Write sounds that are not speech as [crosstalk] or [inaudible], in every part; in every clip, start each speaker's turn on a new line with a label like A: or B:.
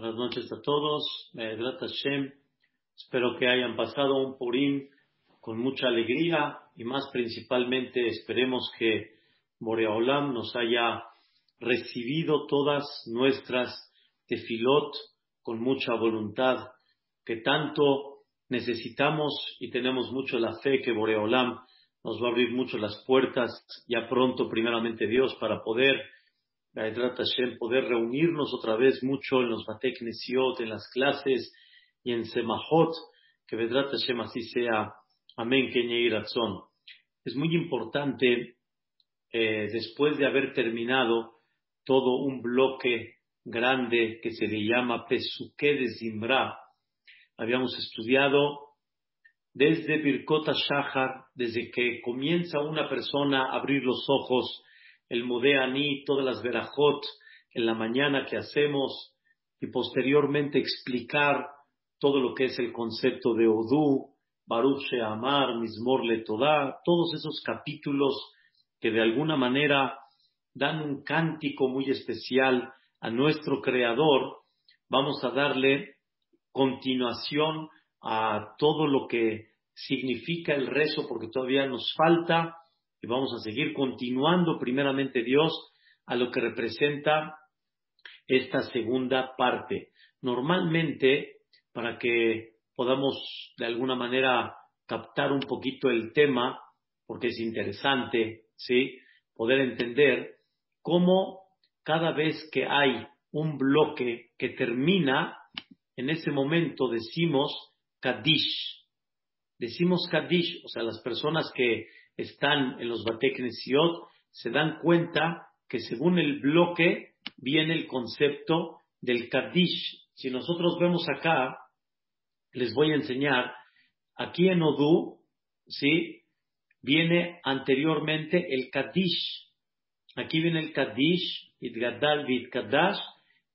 A: Buenas noches a todos. Hashem. Espero que hayan pasado un Purim con mucha alegría y más principalmente esperemos que Boreolam nos haya recibido todas nuestras tefilot con mucha voluntad, que tanto necesitamos y tenemos mucho la fe que Boreolam nos va a abrir mucho las puertas ya pronto, primeramente Dios, para poder poder reunirnos otra vez mucho en los Batek en las clases y en Semahot, que Vedrat Hashem así sea. Amén, Kenya Razón. Es muy importante, eh, después de haber terminado todo un bloque grande que se le llama Pesuke de Zimbra, habíamos estudiado desde Birkota Shahar, desde que comienza una persona a abrir los ojos, el Modeani, todas las verajot en la mañana que hacemos y posteriormente explicar todo lo que es el concepto de Odú, Baruch Sheamar, Mismor Letodá, todos esos capítulos que de alguna manera dan un cántico muy especial a nuestro Creador, vamos a darle continuación a todo lo que significa el rezo, porque todavía nos falta y vamos a seguir continuando primeramente Dios a lo que representa esta segunda parte. Normalmente, para que podamos de alguna manera captar un poquito el tema, porque es interesante, ¿sí? Poder entender cómo cada vez que hay un bloque que termina, en ese momento decimos Kadish. Decimos Kadish, o sea, las personas que están en los Bateknesiot se dan cuenta que según el bloque viene el concepto del Kaddish. Si nosotros vemos acá, les voy a enseñar, aquí en Odú, ¿sí? Viene anteriormente el Kaddish. Aquí viene el Kaddish, Idgadal Kadash,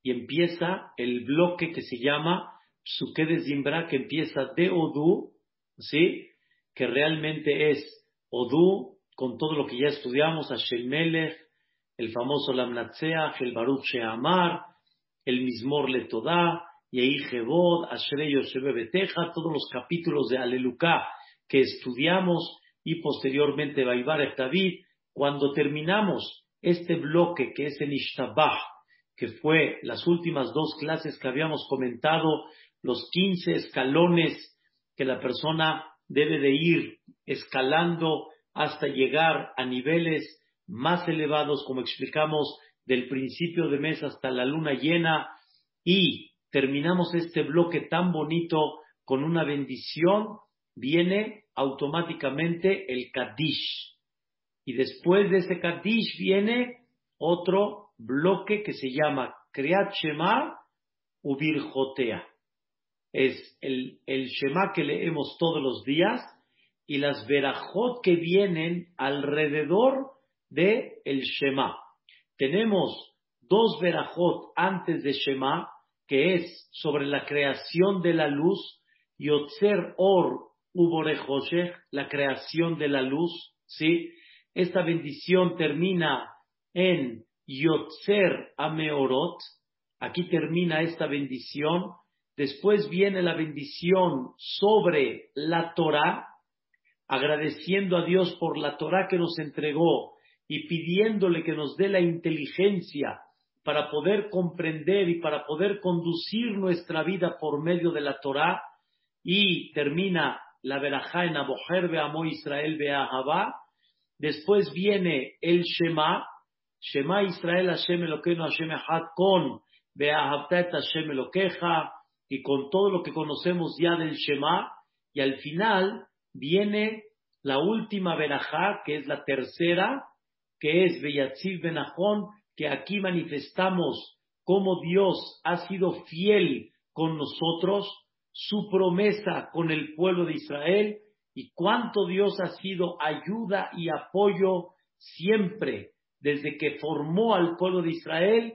A: y empieza el bloque que se llama Psuke Zimbra, que empieza de Odú, ¿sí? Que realmente es Odú, con todo lo que ya estudiamos, Hashem Melech, el famoso Lamnatseach, el Baruch Sheamar, el Mismor Letodá, Yehi Jebod, Ashrei Yoshebe Beteja, todos los capítulos de Aleluká que estudiamos y posteriormente Baibar David, cuando terminamos este bloque que es el Ishtabah, que fue las últimas dos clases que habíamos comentado, los 15 escalones que la persona debe de ir escalando hasta llegar a niveles más elevados, como explicamos, del principio de mes hasta la luna llena, y terminamos este bloque tan bonito con una bendición, viene automáticamente el Kaddish. Y después de ese Kaddish viene otro bloque que se llama Kriat Shema Ubirjotea es el, el Shema que leemos todos los días y las verajot que vienen alrededor de el Shema. Tenemos dos verajot antes de Shema, que es sobre la creación de la luz, Yotzer Or Uborejoshech, la creación de la luz, ¿sí? Esta bendición termina en Yotzer Ameorot, aquí termina esta bendición, Después viene la bendición sobre la Torah, agradeciendo a Dios por la Torah que nos entregó y pidiéndole que nos dé la inteligencia para poder comprender y para poder conducir nuestra vida por medio de la Torah. Y termina la verajá en Aboher Beamo Israel Beahavá. Después viene el Shema, Shema Israel Hashem Elokeinu Hashem Echad con Beahavta Hashem Elokeja y con todo lo que conocemos ya del Shema, y al final viene la última verajá, que es la tercera, que es Beyatziv Benajón, que aquí manifestamos cómo Dios ha sido fiel con nosotros, su promesa con el pueblo de Israel y cuánto Dios ha sido ayuda y apoyo siempre desde que formó al pueblo de Israel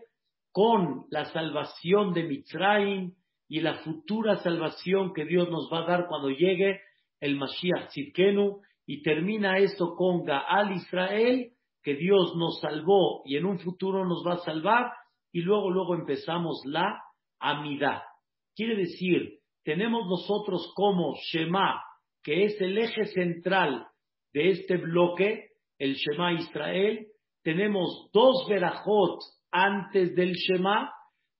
A: con la salvación de Mitzrayim, y la futura salvación que Dios nos va a dar cuando llegue el Mashiach Tzidkenu y termina esto con Gaal Israel, que Dios nos salvó y en un futuro nos va a salvar y luego luego empezamos la amidad. Quiere decir, tenemos nosotros como Shema, que es el eje central de este bloque, el Shema Israel, tenemos dos verajot antes del Shema,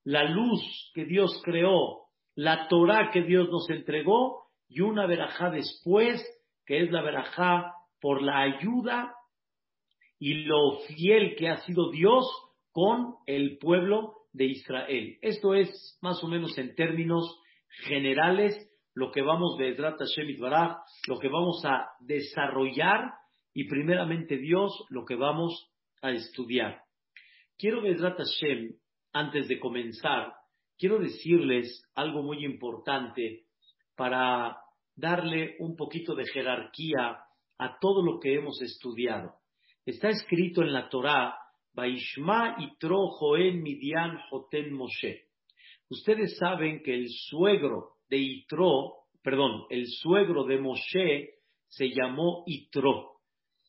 A: la luz que Dios creó, la Torah que Dios nos entregó y una verajá después, que es la verajá por la ayuda y lo fiel que ha sido Dios con el pueblo de Israel. Esto es más o menos en términos generales lo que vamos de Hashem lo que vamos a desarrollar y primeramente Dios lo que vamos a estudiar. Quiero Bezrat Hashem, antes de comenzar, quiero decirles algo muy importante para darle un poquito de jerarquía a todo lo que hemos estudiado. Está escrito en la Torá, Baishma Itro Joen Midian Joten Moshe. Ustedes saben que el suegro de Itro, perdón, el suegro de Moshe se llamó Itro.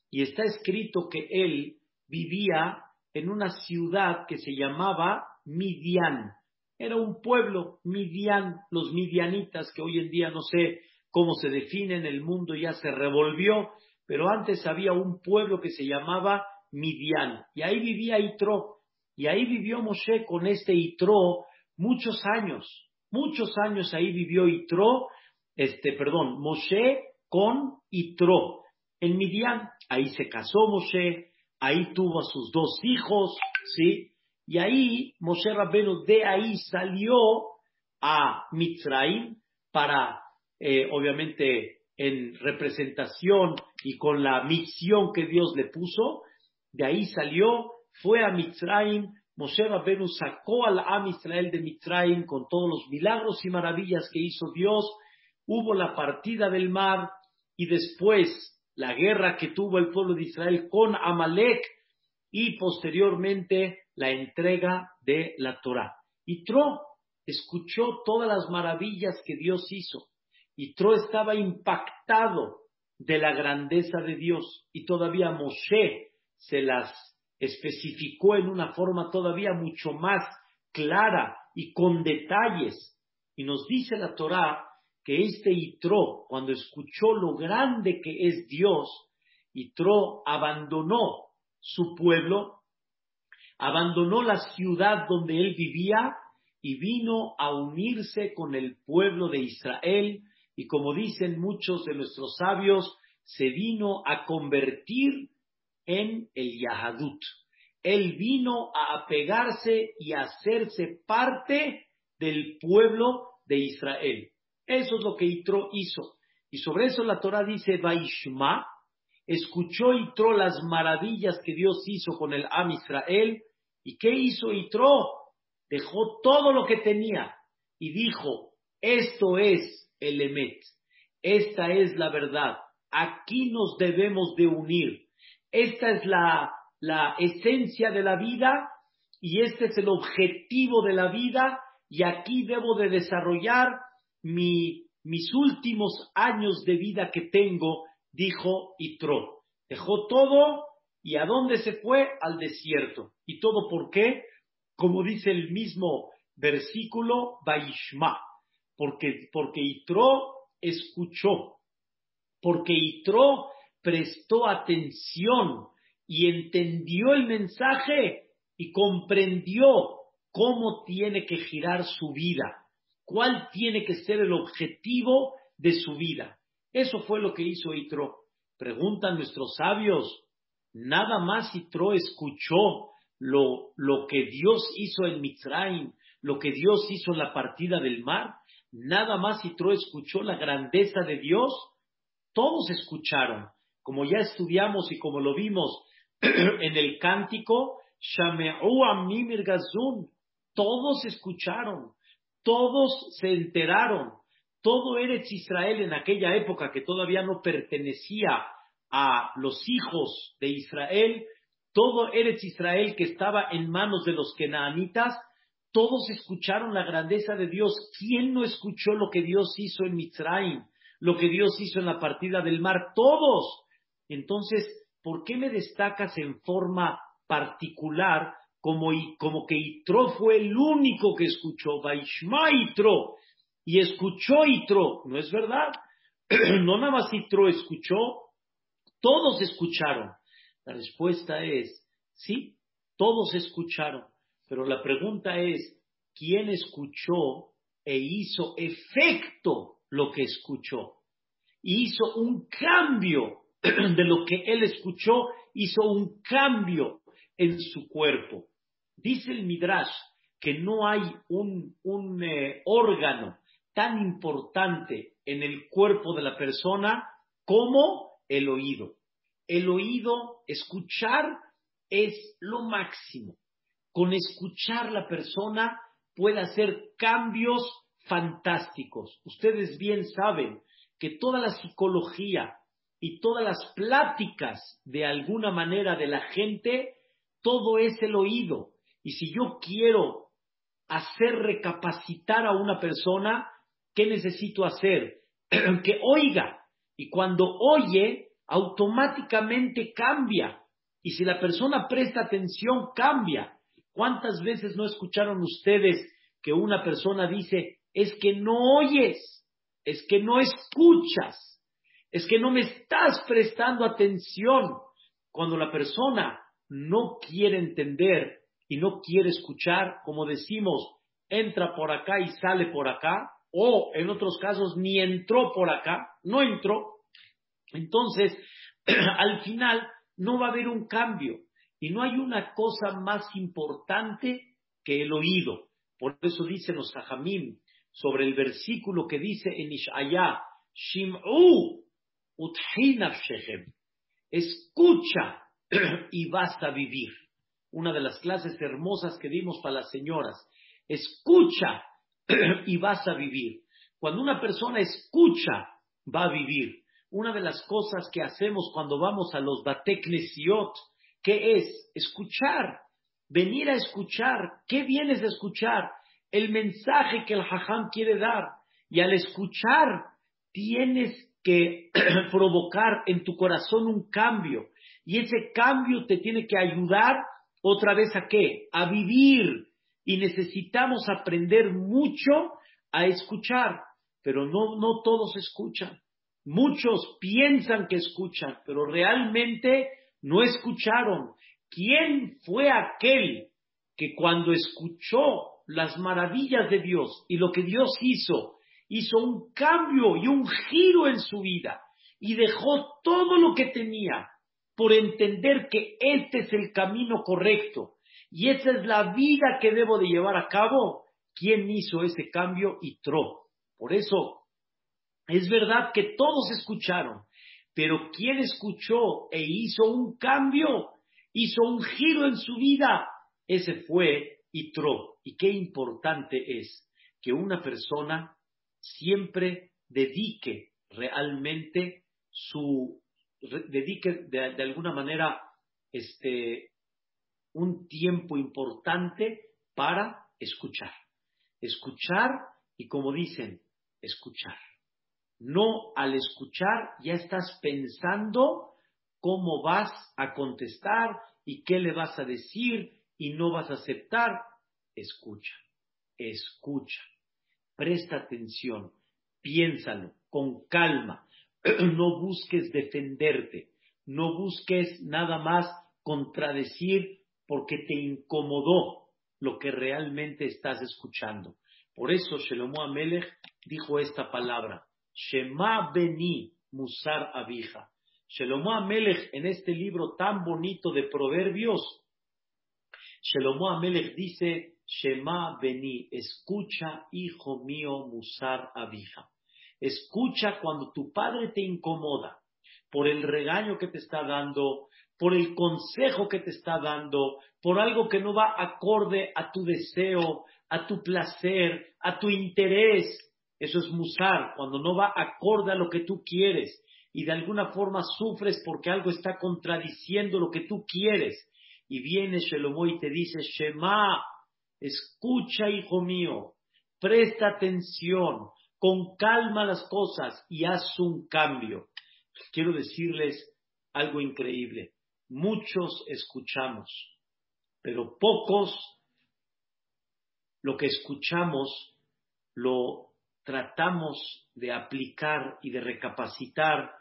A: Y está escrito que él vivía en una ciudad que se llamaba Midian. Era un pueblo, Midian, los midianitas, que hoy en día no sé cómo se definen, el mundo ya se revolvió, pero antes había un pueblo que se llamaba Midian, y ahí vivía Itro, y ahí vivió Moshe con este Itro muchos años, muchos años ahí vivió Itro, este, perdón, Moshe con Itro, en Midian, ahí se casó Moshe, ahí tuvo a sus dos hijos, ¿sí? Y ahí Moshe Rabbenu de ahí salió a Mitzrayim para, eh, obviamente, en representación y con la misión que Dios le puso. De ahí salió, fue a Mitzrayim. Moshe Rabbenu sacó al Am Israel de Mitzrayim con todos los milagros y maravillas que hizo Dios. Hubo la partida del mar y después la guerra que tuvo el pueblo de Israel con Amalek y posteriormente la entrega de la Torah. Y Tro escuchó todas las maravillas que Dios hizo. Y Tro estaba impactado de la grandeza de Dios. Y todavía Moshe se las especificó en una forma todavía mucho más clara y con detalles. Y nos dice la Torah que este Itro, cuando escuchó lo grande que es Dios, Itro abandonó su pueblo, abandonó la ciudad donde él vivía y vino a unirse con el pueblo de Israel y como dicen muchos de nuestros sabios, se vino a convertir en el Yahadut. Él vino a apegarse y a hacerse parte del pueblo de Israel. Eso es lo que Itro hizo. Y sobre eso la Torah dice, Vaishma, escuchó Itro las maravillas que Dios hizo con el Am Israel. ¿Y qué hizo Itro? Dejó todo lo que tenía y dijo, esto es el Emet, esta es la verdad, aquí nos debemos de unir, esta es la, la esencia de la vida y este es el objetivo de la vida y aquí debo de desarrollar mis últimos años de vida que tengo, dijo Itro. Dejó todo y ¿a dónde se fue? Al desierto. ¿Y todo por qué? Como dice el mismo versículo, Baishma. Porque, porque Itro escuchó, porque Itro prestó atención y entendió el mensaje y comprendió cómo tiene que girar su vida cuál tiene que ser el objetivo de su vida. Eso fue lo que hizo Itro. Preguntan nuestros sabios, nada más Itro escuchó lo, lo que Dios hizo en Mitzrayim, lo que Dios hizo en la partida del mar, nada más Itro escuchó la grandeza de Dios. Todos escucharon, como ya estudiamos y como lo vimos [clears throat] en el cántico, todos escucharon. Todos se enteraron, todo Eretz Israel en aquella época que todavía no pertenecía a los hijos de Israel, todo Eretz Israel que estaba en manos de los kenaanitas, todos escucharon la grandeza de Dios. ¿Quién no escuchó lo que Dios hizo en Mitzrayim? Lo que Dios hizo en la partida del mar. Todos. Entonces, ¿por qué me destacas en forma particular como, como que Itro fue el único que escuchó, Vaishma Itro, y escuchó Itro. No es verdad. [clears throat] no nada más Itro escuchó, todos escucharon. La respuesta es, sí, todos escucharon. Pero la pregunta es, ¿quién escuchó e hizo efecto lo que escuchó? Hizo un cambio [clears throat] de lo que él escuchó, hizo un cambio en su cuerpo. Dice el Midrash que no hay un, eh, órgano tan importante en el cuerpo de la persona como el oído. El oído, escuchar es lo máximo. Con escuchar la persona puede hacer cambios fantásticos. Ustedes bien saben que toda la psicología y todas las pláticas de alguna manera de la gente, todo es el oído. Y si yo quiero hacer recapacitar a una persona, ¿qué necesito hacer? [clears throat] que oiga. Y cuando oye, automáticamente cambia. Y si la persona presta atención, cambia. ¿Cuántas veces no escucharon ustedes que una persona dice, es que no oyes, es que no escuchas, es que no me estás prestando atención? Cuando la persona no quiere entender y no quiere escuchar, como decimos, entra por acá y sale por acá, o en otros casos ni entró por acá, no entró, entonces [clears throat] al final no va a haber un cambio. Y no hay una cosa más importante que el oído. Por eso dicen los Sajamim sobre el versículo que dice en Ishaya, Shim'u Escucha [clears throat] y vas a vivir. Una de las clases hermosas que dimos para las señoras. Escucha [clears throat] y vas a vivir. Cuando una persona escucha, va a vivir. Una de las cosas que hacemos cuando vamos a los Bateknesiot, ¿qué es? Escuchar. Venir a escuchar. ¿Qué vienes a escuchar? El mensaje que el Hajam quiere dar. Y al escuchar, tienes que [clears throat] provocar en tu corazón un cambio. Y ese cambio te tiene que ayudar otra vez a qué? A vivir. Y necesitamos aprender mucho a escuchar, pero no, no todos escuchan. Muchos piensan que escuchan, pero realmente no escucharon. ¿Quién fue aquel que cuando escuchó las maravillas de Dios y lo que Dios hizo, hizo un cambio y un giro en su vida y dejó todo lo que tenía por entender que este es el camino correcto y esa es la vida que debo de llevar a cabo, ¿quién hizo ese cambio? Y Tro. Por eso, es verdad que todos escucharon, pero ¿quién escuchó e hizo un cambio? Hizo un giro en su vida. Ese fue Itro. Y qué importante es que una persona siempre dedique realmente su dedique de, alguna manera este, un tiempo importante para escuchar. Escuchar y como dicen, escuchar. No al escuchar ya estás pensando cómo vas a contestar y qué le vas a decir y no vas a aceptar. Escucha, escucha, presta atención, piénsalo con calma, [clears throat] no busques defenderte, no busques nada más contradecir porque te incomodó lo que realmente estás escuchando. Por eso Shelomo Amelech dijo esta palabra, Shema Beni Musar Abija. Shelomo Amelech en este libro tan bonito de proverbios, Shelomo Amelech dice, Shema Beni, escucha, hijo mío, Musar Abija. Escucha cuando tu padre te incomoda por el regaño que te está dando, por el consejo que te está dando, por algo que no va acorde a tu deseo, a tu placer, a tu interés. Eso es musar, cuando no va acorde a lo que tú quieres y de alguna forma sufres porque algo está contradiciendo lo que tú quieres. Y viene Shelomo y te dice, Shema, escucha, hijo mío, presta atención, con calma las cosas y haz un cambio. Quiero decirles algo increíble. Muchos escuchamos, pero pocos lo que escuchamos lo tratamos de aplicar y de recapacitar,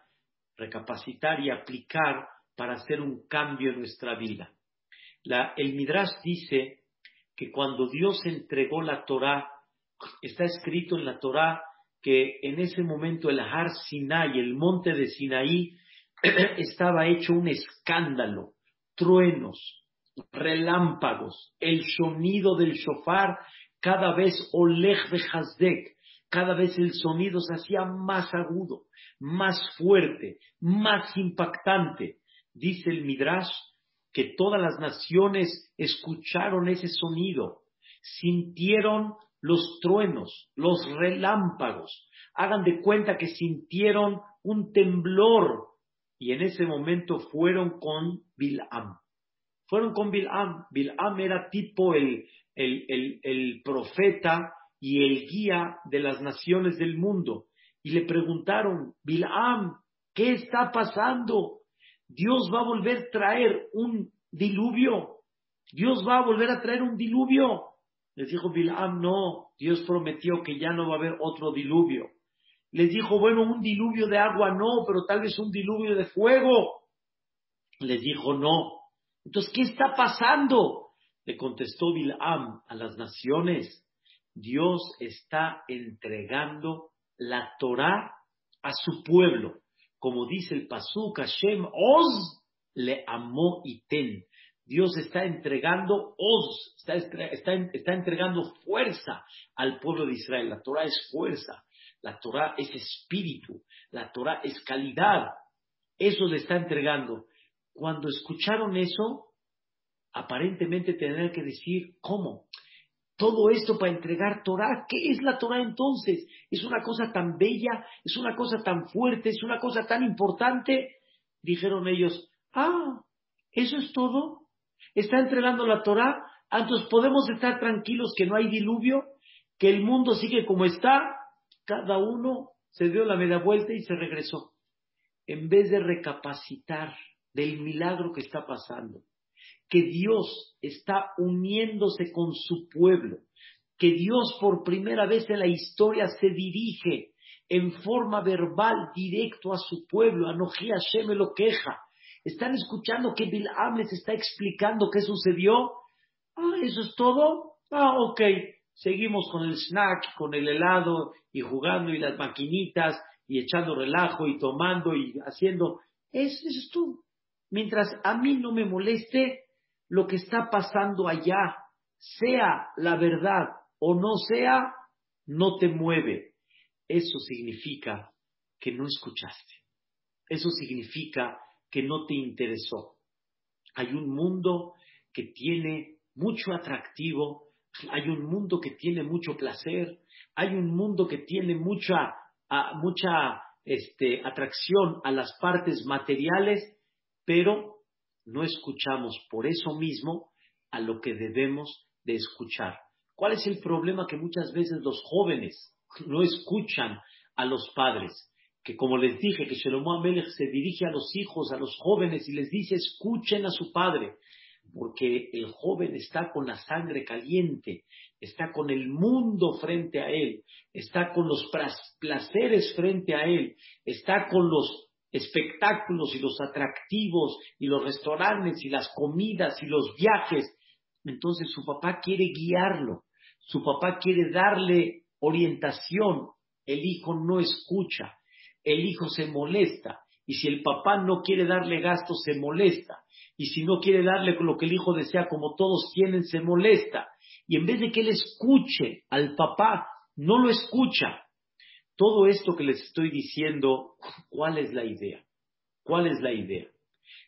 A: recapacitar y aplicar para hacer un cambio en nuestra vida. el Midrash dice que cuando Dios entregó la Torah, está escrito en la Torah que en ese momento el Har Sinai, el monte de Sinaí, [clears throat] estaba hecho un escándalo, truenos, relámpagos, el sonido del shofar, cada vez oleg de cada vez el sonido se hacía más agudo, más fuerte, más impactante. Dice el Midrash que todas las naciones escucharon ese sonido, sintieron los truenos, los relámpagos. Hagan de cuenta que sintieron un temblor y en ese momento fueron con Bilam. Fueron con Bilam. Bilam era tipo el, el, el, profeta y el guía de las naciones del mundo. Y le preguntaron, Bilam, ¿qué está pasando? Dios va a volver a traer un diluvio. Dios va a volver a traer un diluvio. Les dijo Bilam, no, Dios prometió que ya no va a haber otro diluvio. Les dijo, bueno, un diluvio de agua no, pero tal vez un diluvio de fuego. Les dijo, no. Entonces, ¿qué está pasando? Le contestó Bilam a las naciones. Dios está entregando la Torah a su pueblo. Como dice el Pasuk, Hashem Oz le amó y ten. Dios está entregando Oz, está, está entregando fuerza al pueblo de Israel. La Torah es fuerza. La Torah es espíritu, la Torah es calidad. Eso le está entregando. Cuando escucharon eso, aparentemente tener que decir, ¿cómo? Todo esto para entregar Torah, ¿qué es la Torah entonces? ¿Es una cosa tan bella? ¿Es una cosa tan fuerte? ¿Es una cosa tan importante? Dijeron ellos, ah, ¿eso es todo? ¿Está entregando la Torah? Ah, entonces podemos estar tranquilos que no hay diluvio, que el mundo sigue como está, cada uno se dio la media vuelta y se regresó. En vez de recapacitar del milagro que está pasando, que Dios está uniéndose con su pueblo, que Dios por primera vez en la historia se dirige en forma verbal directo a su pueblo, a Hashem lo queja. ¿Están escuchando que Bilam les está explicando qué sucedió? Ah, ¿eso es todo? Ah, ok seguimos con el snack, con el helado y jugando y las maquinitas y echando relajo y tomando y haciendo. Eso, es tú. Mientras a mí no me moleste lo que está pasando allá, sea la verdad o no sea, no te mueve. Eso significa que no escuchaste. Eso significa que no te interesó. Hay un mundo que tiene mucho atractivo, hay un mundo que tiene mucho placer, hay un mundo que tiene mucha, mucha este, atracción a las partes materiales, pero no escuchamos por eso mismo a lo que debemos de escuchar. ¿Cuál es el problema que muchas veces los jóvenes no escuchan a los padres? Que como les dije, que Shelomo Amelech se dirige a los hijos, a los jóvenes y les dice, escuchen a su padre porque el joven está con la sangre caliente, está con el mundo frente a él, está con los placeres frente a él, está con los espectáculos y los atractivos y los restaurantes y las comidas y los viajes. Entonces su papá quiere guiarlo, su papá quiere darle orientación, el hijo no escucha, el hijo se molesta y si el papá no quiere darle gasto se molesta y si no quiere darle lo que el hijo desea como todos tienen, se molesta. Y en vez de que él escuche al papá, no lo escucha. Todo esto que les estoy diciendo, ¿cuál es la idea? ¿Cuál es la idea?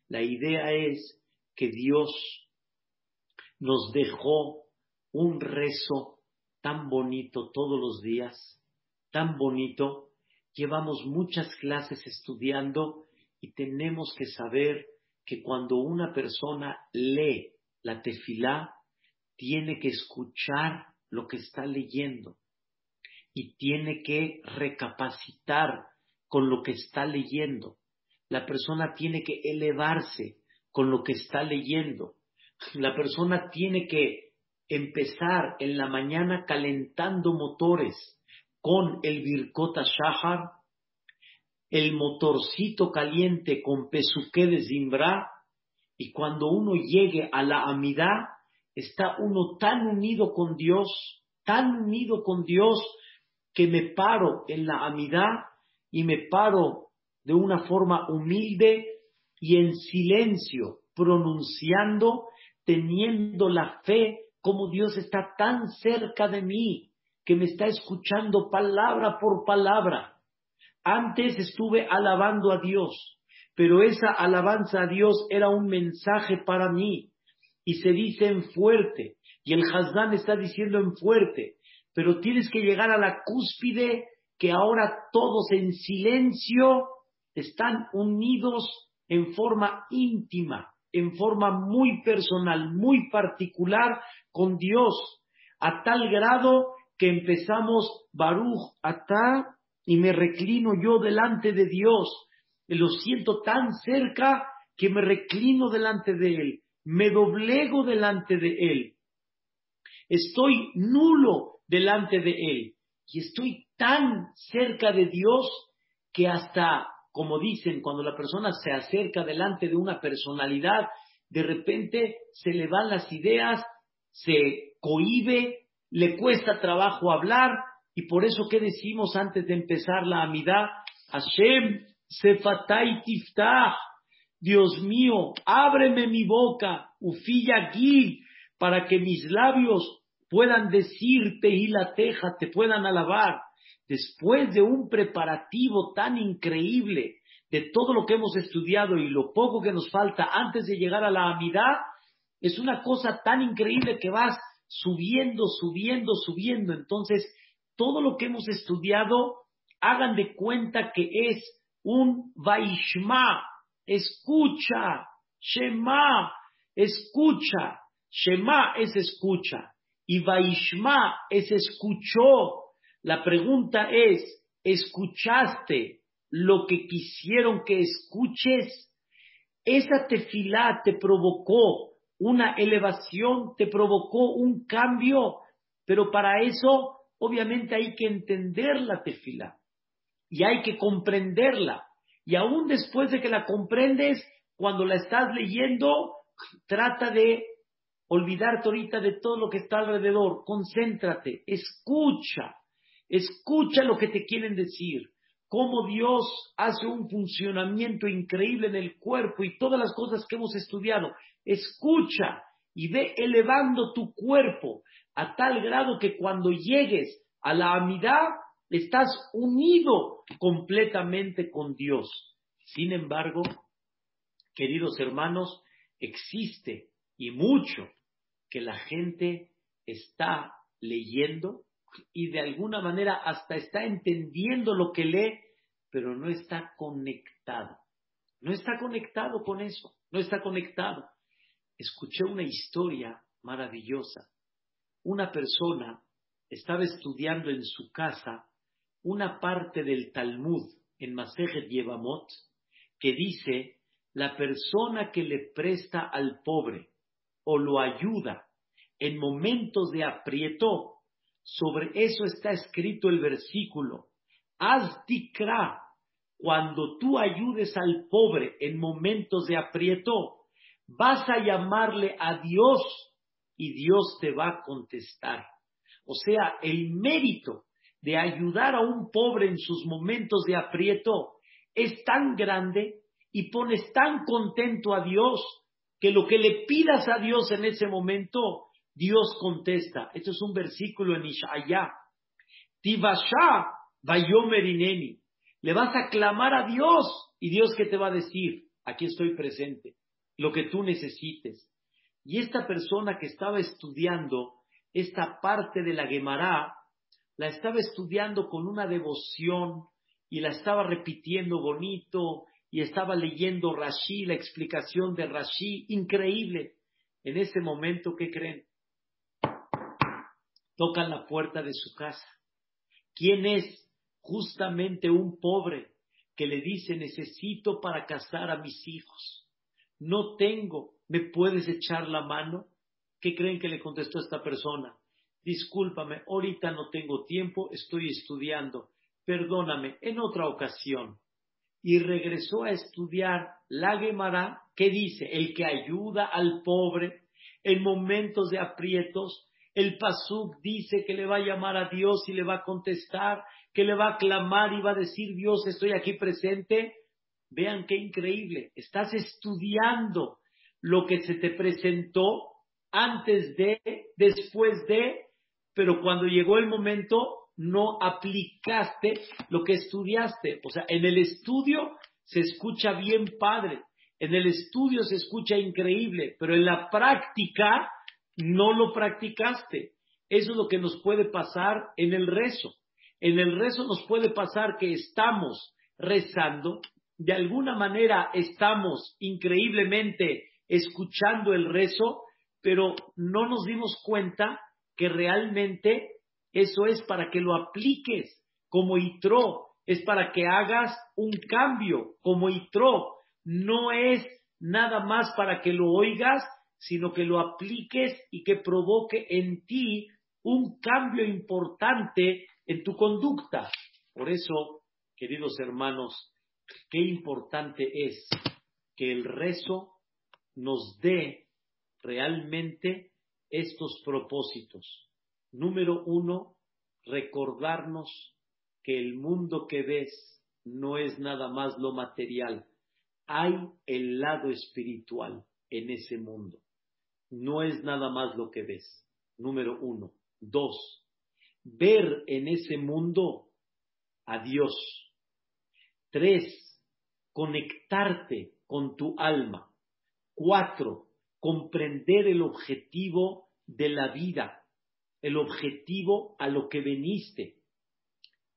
A: La idea es que Dios nos dejó un rezo tan bonito todos los días, tan bonito. Llevamos muchas clases estudiando y tenemos que saber que cuando una persona lee la tefilá, tiene que escuchar lo que está leyendo y tiene que recapacitar con lo que está leyendo. La persona tiene que elevarse con lo que está leyendo. la persona tiene que empezar en la mañana calentando motores con el Birkota Shahar, el motorcito caliente con pesuque de Zimbra, y cuando uno llegue a la amidad, está uno tan unido con Dios, tan unido con Dios, que me paro en la amidad y me paro de una forma humilde y en silencio, pronunciando, teniendo la fe como Dios está tan cerca de mí, que me está escuchando palabra por palabra. Antes estuve alabando a Dios, pero esa alabanza a Dios era un mensaje para mí y se dice en fuerte, y el Hazdán está diciendo en fuerte, pero tienes que llegar a la cúspide que ahora todos en silencio están unidos en forma íntima, en forma muy personal, muy particular con Dios, a tal grado que empezamos Baruch Atá y me reclino yo delante de Dios. Lo siento tan cerca que me reclino delante de Él, me doblego delante de Él. Estoy nulo delante de Él y estoy tan cerca de Dios que hasta, como dicen, cuando la persona se acerca delante de una personalidad, de repente se le van las ideas, se cohibe, le cuesta trabajo hablar, y por eso, ¿qué decimos antes de empezar la amidad? Hashem, sefatai tiftah, Dios mío, ábreme mi boca, ufilla gil, para que mis labios puedan decirte y la teja, te puedan alabar. Después de un preparativo tan increíble de todo lo que hemos estudiado y lo poco que nos falta antes de llegar a la amidad, es una cosa tan increíble que vas subiendo, subiendo, subiendo. Entonces, todo lo que hemos estudiado, hagan de cuenta que es un Vaishma, escucha, Shema, escucha, Shema es escucha y Vaishma es escuchó. La pregunta es, ¿escuchaste lo que quisieron que escuches? Esa tefilá te provocó una elevación, te provocó un cambio, pero para eso obviamente hay que entender la tefila y hay que comprenderla. Y aún después de que la comprendes, cuando la estás leyendo, trata de olvidarte ahorita de todo lo que está alrededor, concéntrate, escucha, escucha lo que te quieren decir, cómo Dios hace un funcionamiento increíble en el cuerpo y todas las cosas que hemos estudiado. Escucha y ve elevando tu cuerpo a tal grado que cuando llegues a la amidad estás unido completamente con Dios. Sin embargo, queridos hermanos, existe y mucho que la gente está leyendo y de alguna manera hasta está entendiendo lo que lee, pero no está conectado. No está conectado con eso, no está conectado escuché una historia maravillosa. Una persona estaba estudiando en su casa una parte del Talmud en Masejet Yevamot que dice la persona que le presta al pobre o lo ayuda en momentos de aprieto, sobre eso está escrito el versículo, haz dikra, cuando tú ayudes al pobre en momentos de aprieto, vas a llamarle a Dios y Dios te va a contestar. O sea, el mérito de ayudar a un pobre en sus momentos de aprieto es tan grande y pones tan contento a Dios que lo que le pidas a Dios en ese momento, Dios contesta. Esto es un versículo en Ishaya. Tibasha Ineni. Le vas a clamar a Dios y Dios qué te va a decir, aquí estoy presente lo que tú necesites. Y esta persona que estaba estudiando esta parte de la Gemara, la estaba estudiando con una devoción y la estaba repitiendo bonito y estaba leyendo Rashi, la explicación de Rashi, increíble. En ese momento, ¿qué creen? Tocan la puerta de su casa. ¿Quién es? Justamente un pobre que le dice, necesito para casar a mis hijos no tengo, ¿me puedes echar la mano? ¿Qué creen que le contestó esta persona? Discúlpame, ahorita no tengo tiempo, estoy estudiando, perdóname, en otra ocasión. Y regresó a estudiar la Gemara, que dice, el que ayuda al pobre en momentos de aprietos, el Pasuk dice que le va a llamar a Dios y le va a contestar, que le va a clamar y va a decir, Dios, estoy aquí presente. Vean qué increíble. Estás estudiando lo que se te presentó antes de, después de, pero cuando llegó el momento no aplicaste lo que estudiaste. O sea, en el estudio se escucha bien padre, en el estudio se escucha increíble, pero en la práctica no lo practicaste. Eso es lo que nos puede pasar en el rezo. En el rezo nos puede pasar que estamos rezando, de alguna manera estamos increíblemente escuchando el rezo, pero no nos dimos cuenta que realmente eso es para que lo apliques como itro, es para que hagas un cambio como itro, no es nada más para que lo oigas, sino que lo apliques y que provoque en ti un cambio importante en tu conducta. Por eso, queridos hermanos, qué importante es que el rezo nos dé realmente estos propósitos. Número uno, recordarnos que el mundo que ves no es nada más lo material. Hay el lado espiritual en ese mundo. No es nada más lo que ves. Número uno. Dos, ver en ese mundo a Dios. Tres, conectarte con tu alma. Cuatro, comprender el objetivo de la vida el objetivo a lo que veniste.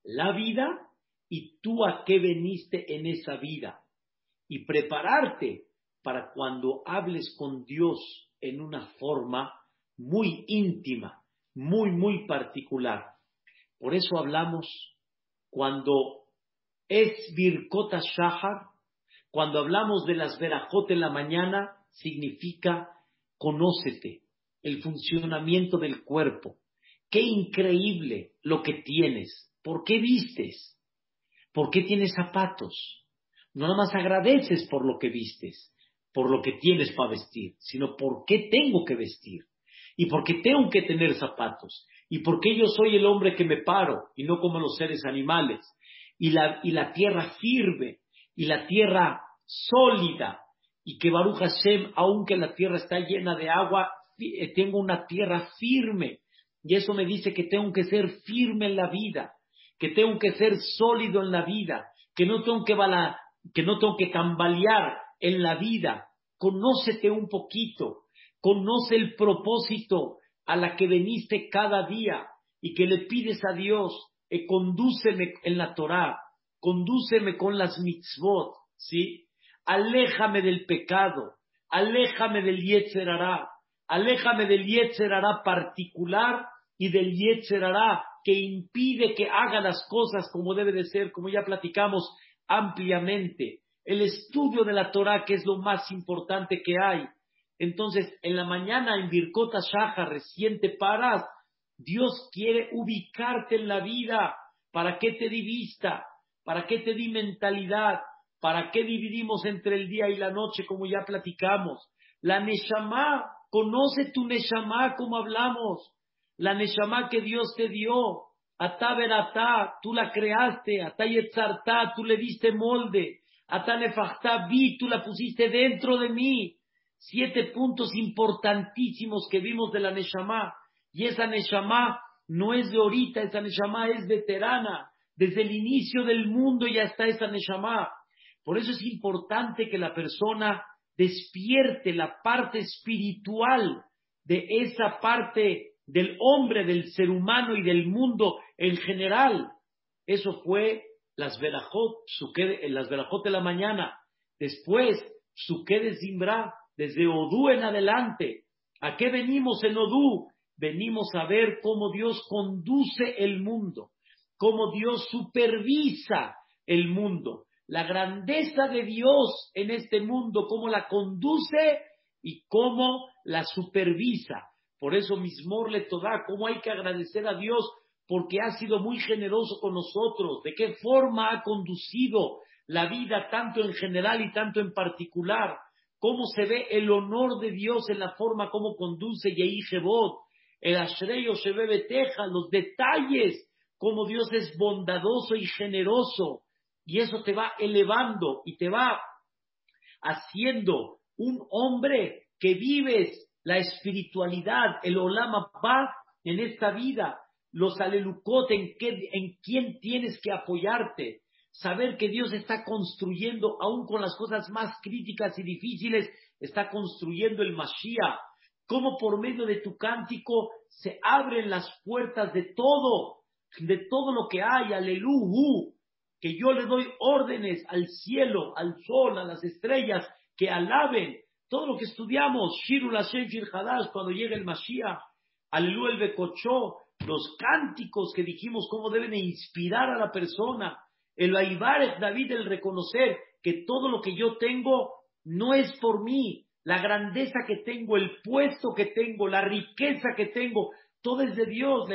A: La vida y tú a qué veniste en esa vida. Y prepararte para cuando hables con Dios en una forma muy íntima, muy, muy particular. Por eso hablamos cuando es Birkota Shahar, cuando hablamos de las verajot en la mañana, significa conócete, el funcionamiento del cuerpo. Qué increíble lo que tienes. ¿Por qué vistes? ¿Por qué tienes zapatos? No nada más agradeces por lo que vistes, por lo que tienes para vestir, sino por qué tengo que vestir y por qué tengo que tener zapatos y por qué yo soy el hombre que me paro y no como los seres animales y la, y la tierra firme y la tierra sólida y que Baruch Hashem, aunque la tierra está llena de agua, eh, tengo una tierra firme. Y eso me dice que tengo que ser firme en la vida, que tengo que ser sólido en la vida, que no tengo que, que, no tengo que tambalear en la vida. Conócete un poquito, conoce el propósito a la que veniste cada día y que le pides a Dios, e condúceme en la Torah, condúceme con las mitzvot, ¿sí? Aléjame del pecado, aléjame del Yetzer Aléjame del Yetzer particular y del Yetzer que impide que haga las cosas como debe de ser, como ya platicamos ampliamente. El estudio de la Torah, que es lo más importante que hay. Entonces, en la mañana en Birkota Shaha, recién te paras, Dios quiere ubicarte en la vida. ¿Para qué te di vista? ¿Para qué te di mentalidad? ¿Para qué dividimos entre el día y la noche, como ya platicamos? La Neshama Conoce tu Neshama como hablamos. La Neshama que Dios te dio. Ata Beratá, tú la creaste. Ata Yetzartá, tú le diste molde. Ata Nefachtá, vi, tú la pusiste dentro de mí. Siete puntos importantísimos que vimos de la Neshama. Y esa Neshama no es de ahorita, esa Neshama es veterana. Desde el inicio del mundo ya está esa Neshama. Por eso es importante que la persona despierte la parte espiritual de esa parte del hombre, del ser humano y del mundo en general. Eso fue las verajot, las verajot de la mañana. Después, suke de Zimbra, desde Odú en adelante. ¿A qué venimos en Odú? Venimos a ver cómo Dios conduce el mundo, cómo Dios supervisa el mundo, la grandeza de Dios en este mundo, cómo la conduce y cómo la supervisa. Por eso mismo le toda, cómo hay que agradecer a Dios porque ha sido muy generoso con nosotros, de qué forma ha conducido la vida tanto en general y tanto en particular, cómo se ve el honor de Dios en la forma como conduce Yehi Jebot, el Ashrey Shebebe Teja, los detalles, cómo Dios es bondadoso y generoso, y eso te va elevando y te va haciendo un hombre que vives la espiritualidad, el Olama va en esta vida, los alelucot, en, en quién tienes que apoyarte, saber que Dios está construyendo, aún con las cosas más críticas y difíciles, está construyendo el Mashiach, cómo por medio de tu cántico se abren las puertas de todo, de todo lo que hay, aleluya, que yo le doy órdenes al cielo, al sol, a las estrellas, que alaben todo lo que estudiamos, Shiru Lashem Shir Hadash, cuando llega el Mashiach, aleluya el Bekochó, los cánticos que dijimos, cómo deben inspirar a la persona, el Baibarech David, el reconocer que todo lo que yo tengo no es por mí, la grandeza que tengo, el puesto que tengo, la riqueza que tengo, todo es de Dios.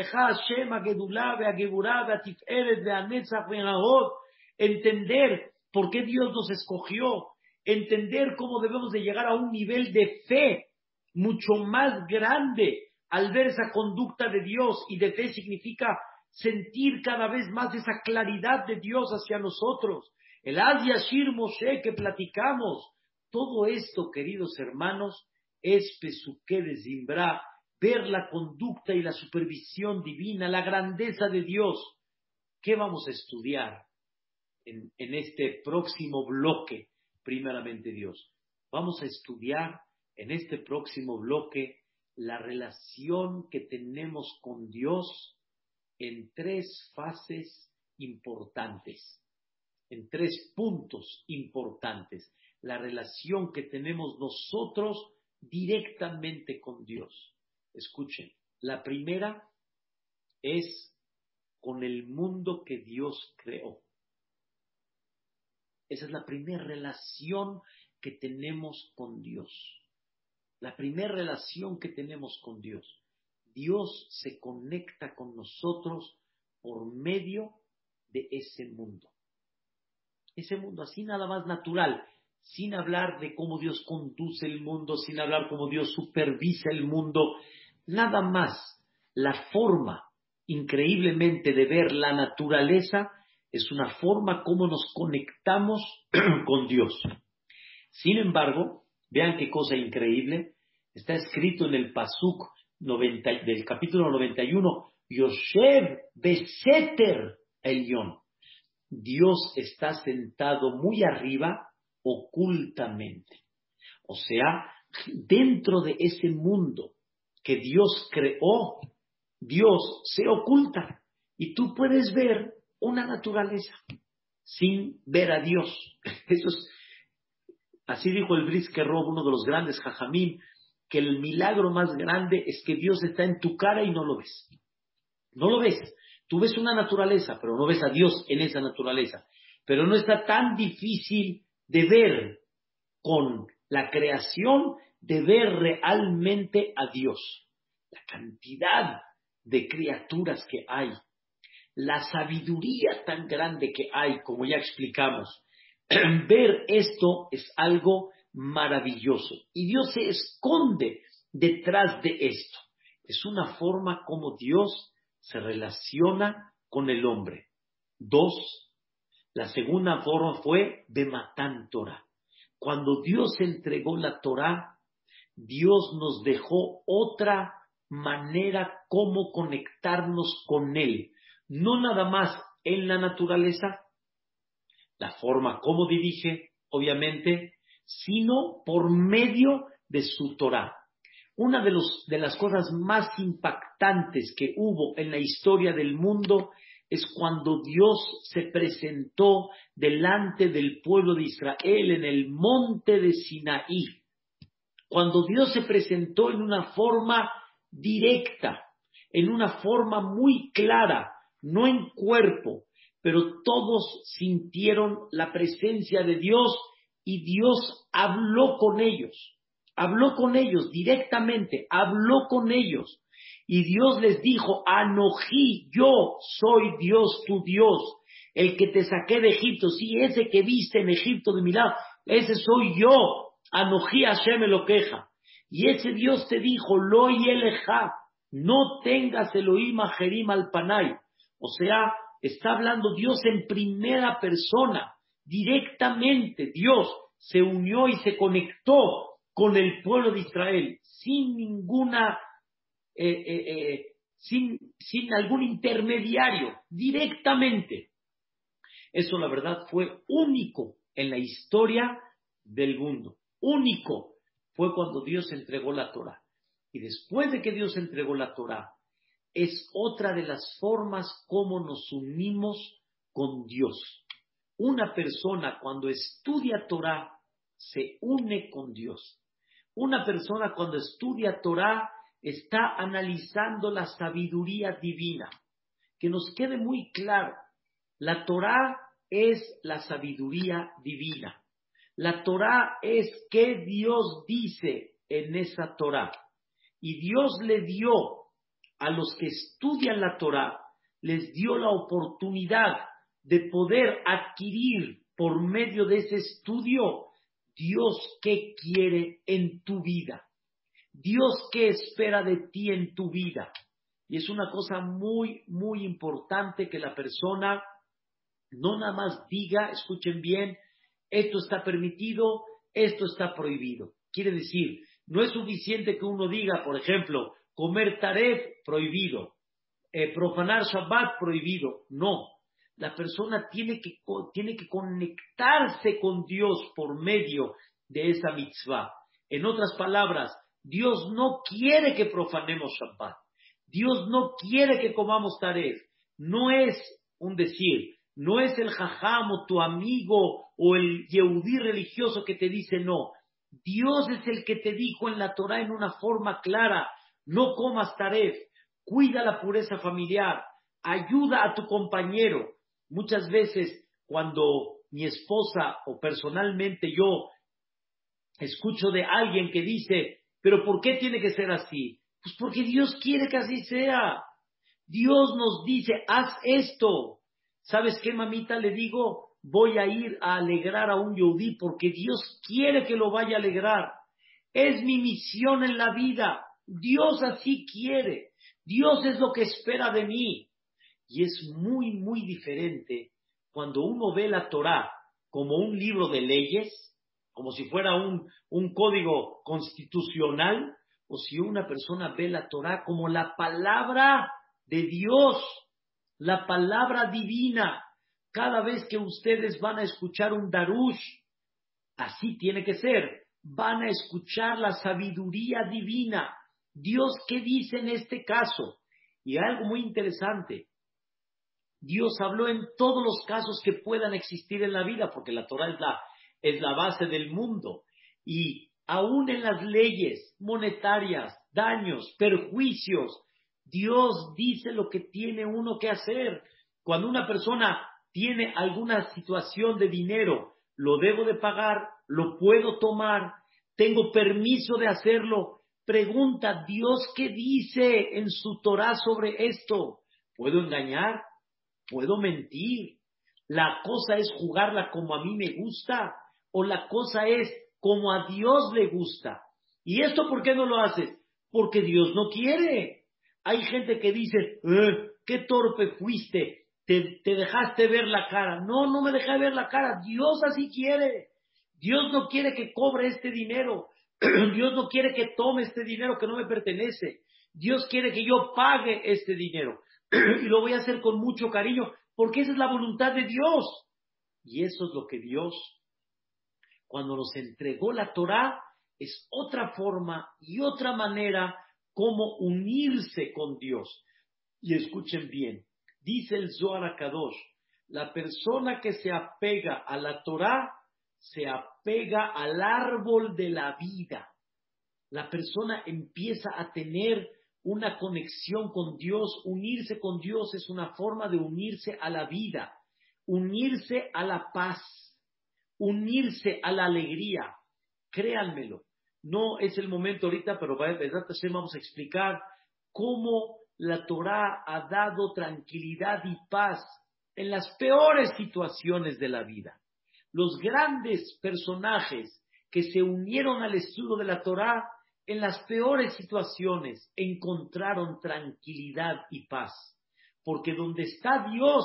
A: Entender por qué Dios nos escogió, entender cómo debemos de llegar a un nivel de fe mucho más grande al ver esa conducta de Dios y de fe significa sentir cada vez más esa claridad de Dios hacia nosotros. El Ad Yashir Moshe que platicamos, todo esto, queridos hermanos, es Pesuque de Zimbra, ver la conducta y la supervisión divina, la grandeza de Dios. ¿Qué vamos a estudiar en este próximo bloque? Primeramente Dios. Vamos a estudiar en este próximo bloque la relación que tenemos con Dios en tres fases importantes, en tres puntos importantes. La relación que tenemos nosotros directamente con Dios. Escuchen, la primera es con el mundo que Dios creó. Esa es la primera relación que tenemos con Dios. La primera relación que tenemos con Dios. Dios se conecta con nosotros por medio de ese mundo. Ese mundo así nada más natural, sin hablar de cómo Dios conduce el mundo, sin hablar cómo Dios supervisa el mundo, nada más la forma increíblemente de ver la naturaleza es una forma como nos conectamos [clears throat] con Dios. Sin embargo, vean qué cosa increíble, está escrito en el Pasuk del capítulo 91, Yoshev Beseter Elión. Dios está sentado muy arriba ocultamente. O sea, dentro de ese mundo que Dios creó, Dios se oculta y tú puedes ver una naturaleza sin ver a Dios. [laughs] Eso es, así dijo el Brisker Rob, uno de los grandes jajamín, que el milagro más grande es que Dios está en tu cara y no lo ves. No lo ves. Tú ves una naturaleza, pero no ves a Dios en esa naturaleza. Pero no está tan difícil de ver con la creación, de ver realmente a Dios. La cantidad de criaturas que hay, la sabiduría tan grande que hay, como ya explicamos. [clears throat] ver esto es algo maravilloso. Y Dios se esconde detrás de esto. Es una forma como Dios se relaciona con el hombre. Dos, la segunda forma fue de Matán Torah. Cuando Dios entregó la Torah, Dios nos dejó otra manera como conectarnos con Él. No nada más en la naturaleza, la forma como dirige, obviamente, sino por medio de su Torah. Una de, de las cosas más impactantes que hubo en la historia del mundo es cuando Dios se presentó delante del pueblo de Israel en el monte de Sinaí. Cuando Dios se presentó en una forma directa, en una forma muy clara, no en cuerpo, pero todos sintieron la presencia de Dios y Dios habló con ellos, habló con ellos directamente, habló con ellos. Y Dios les dijo, Anojí, yo soy Dios, tu Dios, el que te saqué de Egipto, sí, ese que viste en Egipto de mi lado, ese soy yo, Anojí Hashem lo queja. Y ese Dios te dijo, lo y eleja, no tengas Elohim Jerim al panay. O sea, está hablando Dios en primera persona, directamente. Dios se unió y se conectó con el pueblo de Israel, sin ninguna, eh, eh, eh, sin, sin algún intermediario, directamente. Eso la verdad fue único en la historia del mundo. Único fue cuando Dios entregó la Torah. Y después de que Dios entregó la Torah, es otra de las formas como nos unimos con Dios. Una persona cuando estudia Torah se une con Dios. Una persona cuando estudia Torah está analizando la sabiduría divina. Que nos quede muy claro, la Torah es la sabiduría divina. La Torah es que Dios dice en esa Torah. Y Dios le dio a los que estudian la Torah, les dio la oportunidad de poder adquirir por medio de ese estudio Dios qué quiere en tu vida. Dios qué espera de ti en tu vida. Y es una cosa muy, muy importante que la persona no nada más diga, escuchen bien, esto está permitido, esto está prohibido. Quiere decir, no es suficiente que uno diga, por ejemplo, comer taref prohibido, eh, profanar Shabbat prohibido. No, la persona tiene que, tiene que conectarse con Dios por medio de esa mitzvah. En otras palabras, Dios no quiere que profanemos Shabbat. Dios no quiere que comamos taref. No es un decir, no es el jajam o tu amigo o el yehudí religioso que te dice no. Dios es el que te dijo en la Torah en una forma clara, no comas taref, cuida la pureza familiar, ayuda a tu compañero. Muchas veces cuando mi esposa o personalmente yo escucho de alguien que dice, pero ¿por qué tiene que ser así? Pues porque Dios quiere que así sea. Dios nos dice, haz esto. ¿Sabes qué, mamita? Le digo, voy a ir a alegrar a un yodí porque Dios quiere que lo vaya a alegrar. Es mi misión en la vida. Dios así quiere. Dios es lo que espera de mí. Y es muy, muy diferente cuando uno ve la Torah como un libro de leyes, como si fuera un, un código constitucional, o si una persona ve la Torah como la palabra de Dios la palabra divina. Cada vez que ustedes van a escuchar un darush, así tiene que ser, van a escuchar la sabiduría divina. Dios, ¿qué dice en este caso? Y algo muy interesante, Dios habló en todos los casos que puedan existir en la vida, porque la Torah es la, es la base del mundo. Y aún en las leyes monetarias, daños, perjuicios, Dios dice lo que tiene uno que hacer. Cuando una persona tiene alguna situación de dinero, lo debo de pagar, lo puedo tomar, tengo permiso de hacerlo. Pregunta, Dios qué dice en su Torah sobre esto. ¿Puedo engañar? ¿Puedo mentir? ¿La cosa es jugarla como a mí me gusta? ¿O la cosa es como a Dios le gusta? ¿Y esto por qué no lo haces? Porque Dios no quiere. Hay gente que dice, eh, qué torpe fuiste, te, dejaste ver la cara. No, no me dejé ver la cara. Dios así quiere. Dios no quiere que cobre este dinero. [clears throat] Dios no quiere que tome este dinero que no me pertenece. Dios quiere que yo pague este dinero. [clears throat] y lo voy a hacer con mucho cariño, porque esa es la voluntad de Dios. Y eso es lo que Dios, cuando nos entregó la Torah, es otra forma y otra manera cómo unirse con Dios. Y escuchen bien, dice el Zohar Kadosh, la persona que se apega a la Torah se apega al árbol de la vida. La persona empieza a tener una conexión con Dios, unirse con Dios es una forma de unirse a la vida. unirse a la paz, unirse a la alegría. Créanmelo, no es el momento ahorita, pero vamos a explicar cómo la Torah ha dado tranquilidad y paz en las peores situaciones de la vida. Los grandes personajes que se unieron al estudio de la Torah en las peores situaciones encontraron tranquilidad y paz. Porque donde está Dios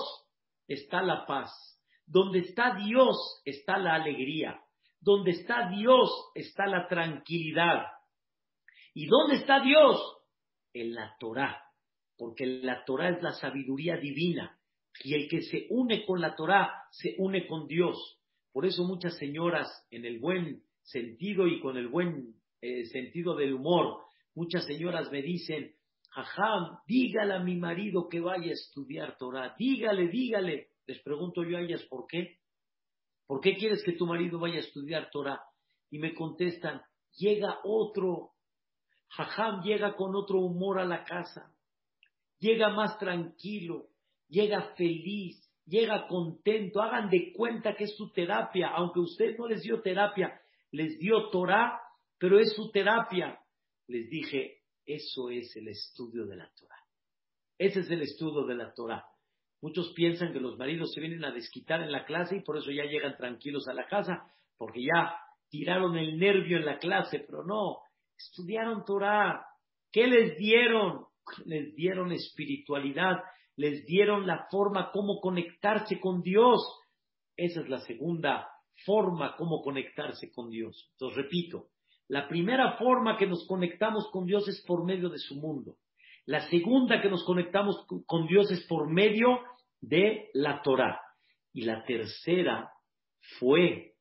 A: está la paz. Donde está Dios está la alegría. Donde está Dios está la tranquilidad. ¿Y dónde está Dios? En la Torah. Porque la Torah es la sabiduría divina. Y el que se une con la Torah se une con Dios. Por eso muchas señoras, en el buen sentido y con el buen eh, sentido del humor, muchas señoras me dicen, Jajam, dígale a mi marido que vaya a estudiar Torah, dígale, dígale. Les pregunto yo a ellas, ¿por qué? ¿Por qué quieres que tu marido vaya a estudiar Torah? Y me contestan, llega otro, Jajam llega con otro humor a la casa, llega más tranquilo, llega feliz, llega contento, hagan de cuenta que es su terapia, aunque usted no les dio terapia, les dio Torah, pero es su terapia. Les dije, eso es el estudio de la Torah. Ese es el estudio de la Torah. Muchos piensan que los maridos se vienen a desquitar en la clase y por eso ya llegan tranquilos a la casa, porque ya tiraron el nervio en la clase, pero no, estudiaron Torah. ¿Qué les dieron? Les dieron espiritualidad, les dieron la forma como conectarse con Dios. Esa es la segunda forma como conectarse con Dios. Entonces, repito, la primera forma que nos conectamos con Dios es por medio de su mundo. La segunda que nos conectamos con Dios es por medio de la Torah. Y la tercera fue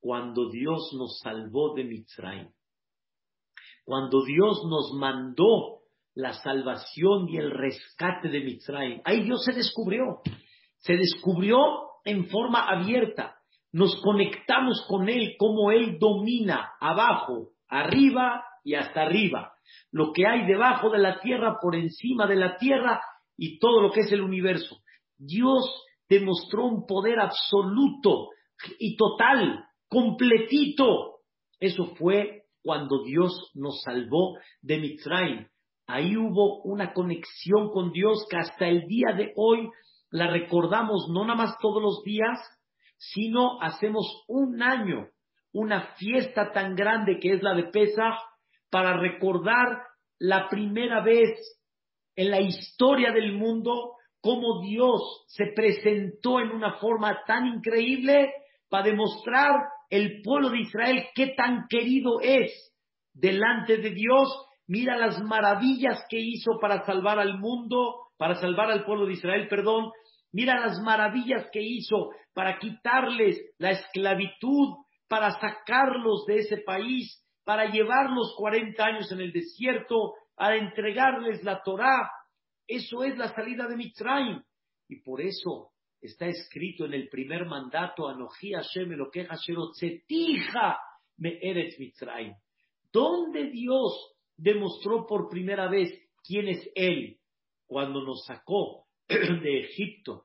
A: cuando Dios nos salvó de Mitzrayim. Cuando Dios nos mandó la salvación y el rescate de Mitzrayim. Ahí Dios se descubrió. Se descubrió en forma abierta. Nos conectamos con Él, como Él domina abajo, arriba y hasta arriba. Lo que hay debajo de la tierra, por encima de la tierra y todo lo que es el universo. Dios demostró un poder absoluto y total, completito. Eso fue cuando Dios nos salvó de Mitzrayim. Ahí hubo una conexión con Dios que hasta el día de hoy la recordamos no nada más todos los días, sino hacemos un año, una fiesta tan grande que es la de Pesach, para recordar la primera vez en la historia del mundo cómo Dios se presentó en una forma tan increíble para demostrar el pueblo de Israel qué tan querido es delante de Dios. Mira las maravillas que hizo para salvar al mundo, para salvar al pueblo de Israel, perdón, mira las maravillas que hizo para quitarles la esclavitud, para sacarlos de ese país, para llevarlos 40 años en el desierto, para entregarles la Torá. Eso es la salida de Mitzrayim. Y por eso está escrito en el primer mandato, Anoji Hashem lo que me eres Mitzrayim. ¿Dónde Dios demostró por primera vez quién es Él cuando nos sacó [clears throat] de Egipto.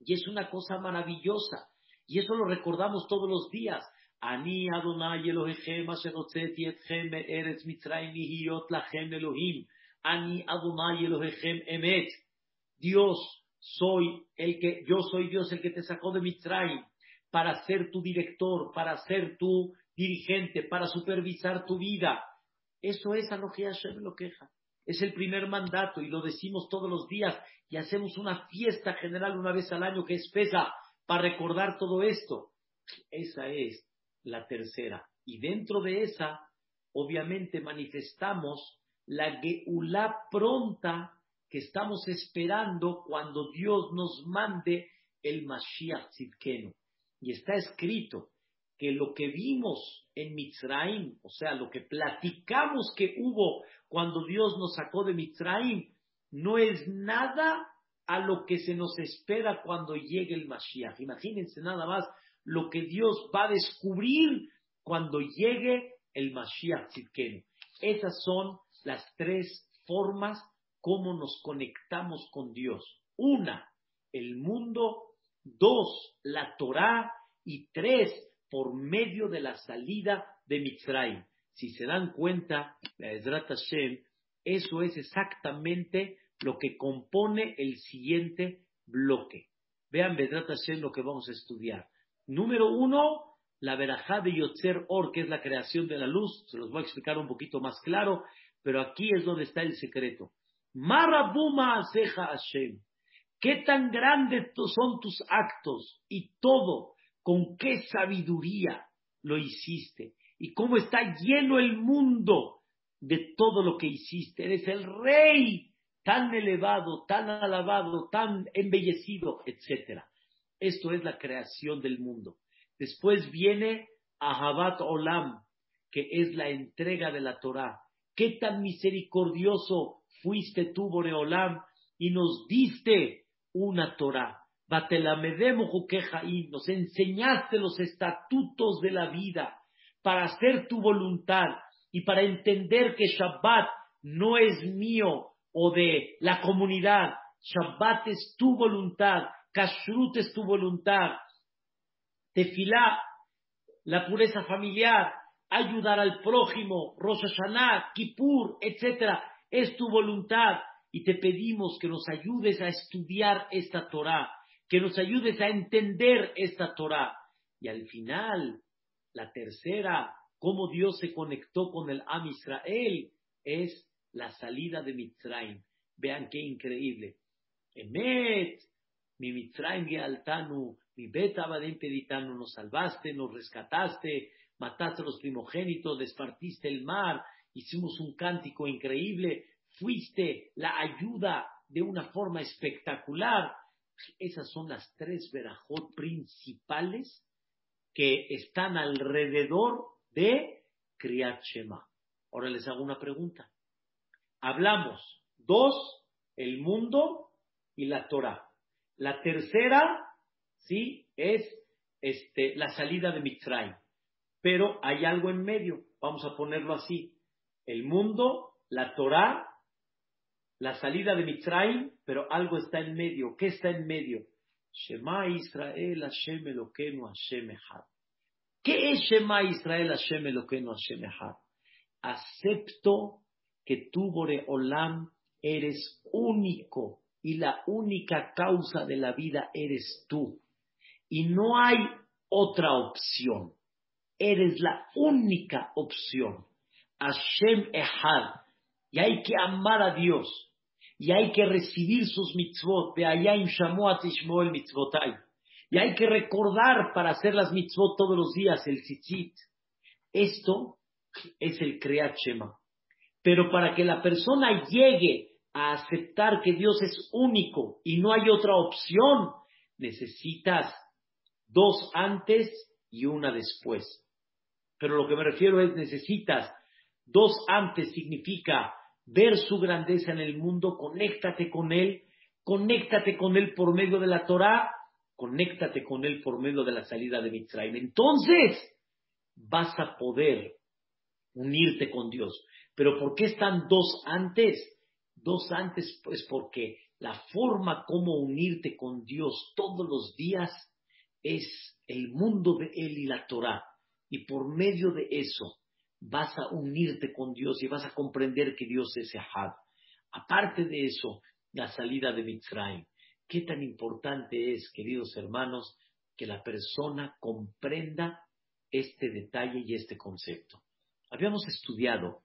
A: Y es una cosa maravillosa. Y eso lo recordamos todos los días. Ani Adonai Elohechem etchem eretz Mitzrayim lachem Elohim. Ani Adonai Elohechem emet. Dios, soy el que, yo soy Dios el que te sacó de Mitzrayim para ser tu director, para ser tu dirigente, para supervisar tu vida. Eso es Anoji Hashem lo queja. Es el primer mandato y lo decimos todos los días y hacemos una fiesta general una vez al año que es pesa para recordar todo esto. Esa es la tercera. Y dentro de esa, obviamente manifestamos la Geulá pronta que estamos esperando cuando Dios nos mande el Mashiach Tzidkenu. Y está escrito que lo que vimos en Mitzrayim, o sea, lo que platicamos que hubo cuando Dios nos sacó de Mitzrayim, no es nada a lo que se nos espera cuando llegue el Mashiach. Imagínense nada más lo que Dios va a descubrir cuando llegue el Mashiach Tzidkenu. Esas son las tres formas como nos conectamos con Dios. Una, el mundo dos, la Torah y tres, por medio de la salida de Mitzrayim. Si se dan cuenta, eso es exactamente lo que compone el siguiente bloque. Vean, Bedrat Hashem, lo que vamos a estudiar. Número uno, la verajá de Yotzer Or, que es la creación de la luz. Se los voy a explicar un poquito más claro, pero aquí es donde está el secreto. Marabuma Aseja Hashem. ¿Qué tan grandes son tus actos y todo? ¿Con qué sabiduría lo hiciste? ¿Y cómo está lleno el mundo de todo lo que hiciste? Eres el rey tan elevado, tan alabado, tan embellecido, etc. Esto es la creación del mundo. Después viene Ahabat Olam, que es la entrega de la Torah. Qué tan misericordioso fuiste tú, Boreolam, y nos diste una Torah. nos enseñaste los estatutos de la vida para hacer tu voluntad y para entender que Shabbat no es mío o de la comunidad. Shabbat es tu voluntad, Kashrut es tu voluntad, Tefilá, la pureza familiar, ayudar al prójimo, Rosh Kippur, etc. Es tu voluntad y te pedimos que nos ayudes a estudiar esta Torah, que nos ayudes a entender esta Torah. Y al final, la tercera, cómo Dios se conectó con el Am Israel, es la salida de Mitzrayim. Vean qué increíble. Emet, mi Mitzrayim Gealtanu, mi Beta Peditanu, nos salvaste, nos rescataste, mataste a los primogénitos, despartiste el mar, hicimos un cántico increíble, fuiste la ayuda de una forma espectacular. Esas son las tres verajot principales que están alrededor de Kriyat Shema. Ahora les hago una pregunta hablamos dos, el mundo y la Torah. La tercera, sí, es este, la salida de Mitzrayim. Pero hay algo en medio, vamos a ponerlo así. El mundo, la Torah, la salida de Mitzrayim, pero algo está en medio. ¿Qué está en medio? Shema Israel Hashem Elokeinu Hashem Echad. ¿Qué es Shema Israel Hashem Elokeinu Hashem Echad? Acepto que tú, Boreolam, eres único y la única causa de la vida eres tú. Y no hay otra opción. Eres la única opción. Hashem Ehad. Y hay que amar a Dios. Y hay que recibir sus mitzvot. De allá en el mitzvotai. Y hay que recordar para hacer las mitzvot todos los días, el tzitzit. Esto es el Kriyat Shema. Pero para que la persona llegue a aceptar que Dios es único y no hay otra opción, necesitas dos antes y una después. Pero lo que me refiero es necesitas dos antes significa ver su grandeza en el mundo, conéctate con Él, conéctate con Él por medio de la Torah, conéctate con Él por medio de la salida de Mitzrayim. Entonces vas a poder unirte con Dios. Pero ¿por qué están dos antes? Dos antes, pues porque la forma como unirte con Dios todos los días es el mundo de Él y la Torah. Y por medio de eso vas a unirte con Dios y vas a comprender que Dios es Ahad. Aparte de eso, la salida de Mitzrayim. Qué tan importante es, queridos hermanos, que la persona comprenda este detalle y este concepto. Habíamos estudiado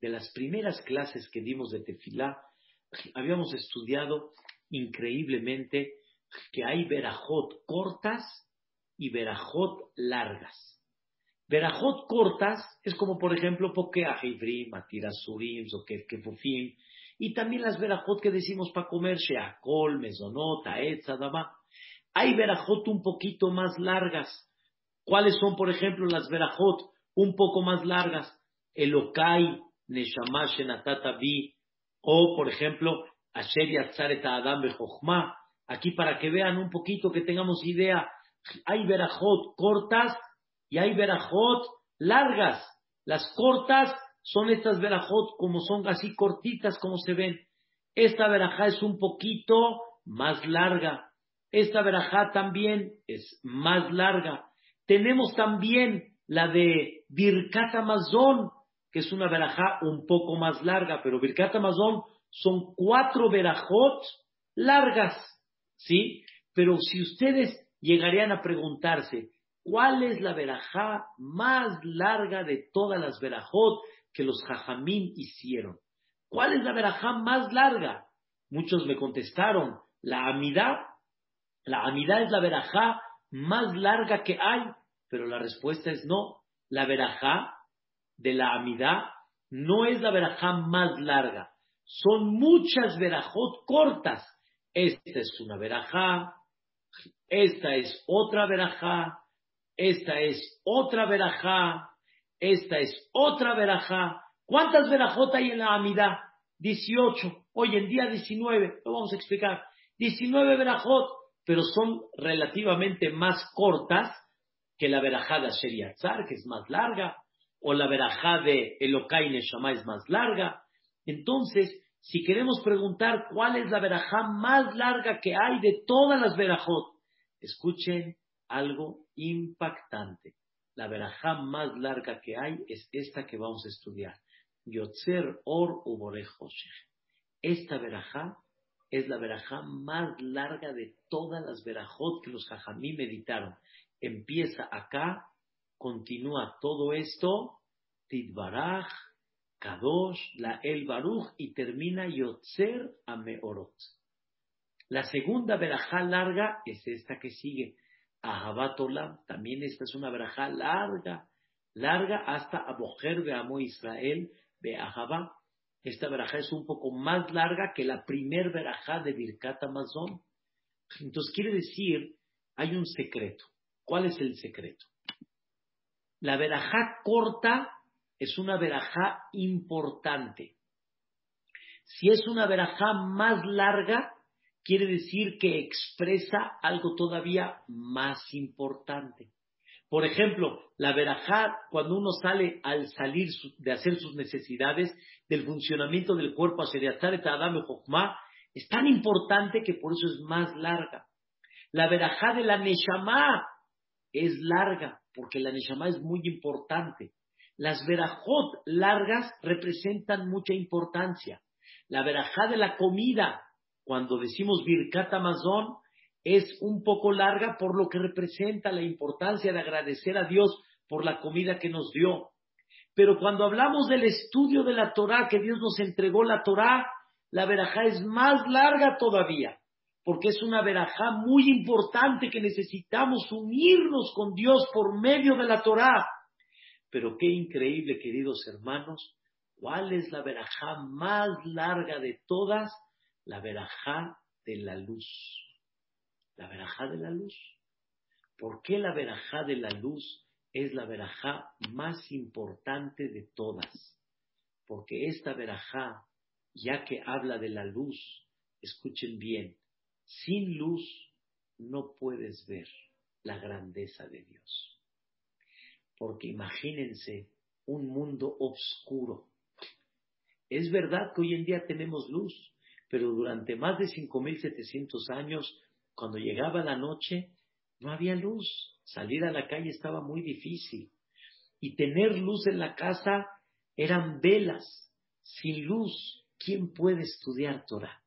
A: de las primeras clases que dimos de tefilá, habíamos estudiado increíblemente que hay verajot cortas y verajot largas. Verajot cortas es como, por ejemplo, Pokeah Ivrim, Atirasurim, Kefufim, y también las verajot que decimos para comer, Sheakol, Mesonot, Aetz, Hay verajot un poquito más largas. ¿Cuáles son, por ejemplo, las verajot un poco más largas? Elokai, Neshama Shenatata o por ejemplo, Asher Yatzaret Adam Bejochma. Aquí para que vean un poquito, que tengamos idea, hay verajot cortas y hay verajot largas. Las cortas son estas verajot como son así cortitas como se ven. Esta verajá es un poquito más larga. Esta verajá también es más larga. Tenemos también la de Birkat Amazon, que es una verajá un poco más larga, pero Birkat Amazon son cuatro verajot largas, ¿sí? Pero si ustedes llegarían a preguntarse, ¿cuál es la verajá más larga de todas las verajot que los jajamín hicieron? ¿Cuál es la verajá más larga? Muchos me contestaron, la amidad. La amidad es la verajá más larga que hay, pero la respuesta es no. La verajá de la amidad no es la verajá más larga. Son muchas verajot cortas. Esta es una verajá, esta es otra verajá, esta es otra verajá, esta es otra verajá. ¿Cuántas verajot hay en la amidad? 18. Hoy en día 19. Lo vamos a explicar. 19 verajot, pero son relativamente más cortas que la verajá de Asher que es más larga, o la verajá de Elokai Neshama es más larga. Entonces, si queremos preguntar cuál es la verajá más larga que hay de todas las verajot, escuchen algo impactante. La verajá más larga que hay es esta que vamos a estudiar. Yotzer Or Esta verajá es la verajá más larga de todas las verajot que los jajamí meditaron. Empieza acá, continúa todo esto, Tidbaraj, Kadosh, la El Baruch y termina Yotzer Ameorot. La segunda verajá larga es esta que sigue, Ahabat También esta es una verajá larga, larga hasta Abojer Beamo Israel Beahabá. Esta verajá es un poco más larga que la primer verajá de Birkat Amazon. Entonces quiere decir, hay un secreto. ¿Cuál es el secreto? La verajá corta es una verajá importante. Si es una verajá más larga, quiere decir que expresa algo todavía más importante. Por ejemplo, la verajá, cuando uno sale al salir de hacer sus necesidades, del funcionamiento del cuerpo, es tan importante que por eso es más larga. La verajá de la Neshama es larga, porque la Neshama es muy importante. Las verajot largas representan mucha importancia. La verajá de la comida, cuando decimos Birkat Amazon, es un poco larga por lo que representa la importancia de agradecer a Dios por la comida que nos dio. Pero cuando hablamos del estudio de la Torah, que Dios nos entregó la Torah, la verajá es más larga todavía, porque es una verajá muy importante que necesitamos unirnos con Dios por medio de la Torah. Pero qué increíble, queridos hermanos, ¿cuál es la verajá más larga de todas? La verajá de la luz. La verajá de la luz. ¿Por qué la verajá de la luz es la verajá más importante de todas? Porque esta verajá, ya que habla de la luz, escuchen bien, sin luz no puedes ver la grandeza de Dios. Porque imagínense un mundo oscuro. Es verdad que hoy en día tenemos luz, pero durante más de 5.700 años, cuando llegaba la noche, no había luz. Salir a la calle estaba muy difícil. Y tener luz en la casa eran velas. Sin luz, ¿quién puede estudiar Torah?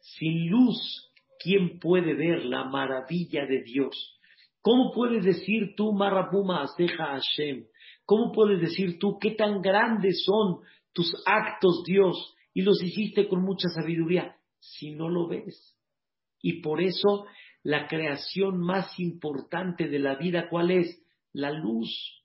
A: Sin luz, ¿quién puede ver la maravilla de Dios? ¿Cómo puedes decir tú, Marabuma Aseja Hashem? ¿Cómo puedes decir tú qué tan grandes son tus actos, Dios, y los hiciste con mucha sabiduría, si no lo ves? Y por eso la creación más importante de la vida, ¿cuál es? La luz.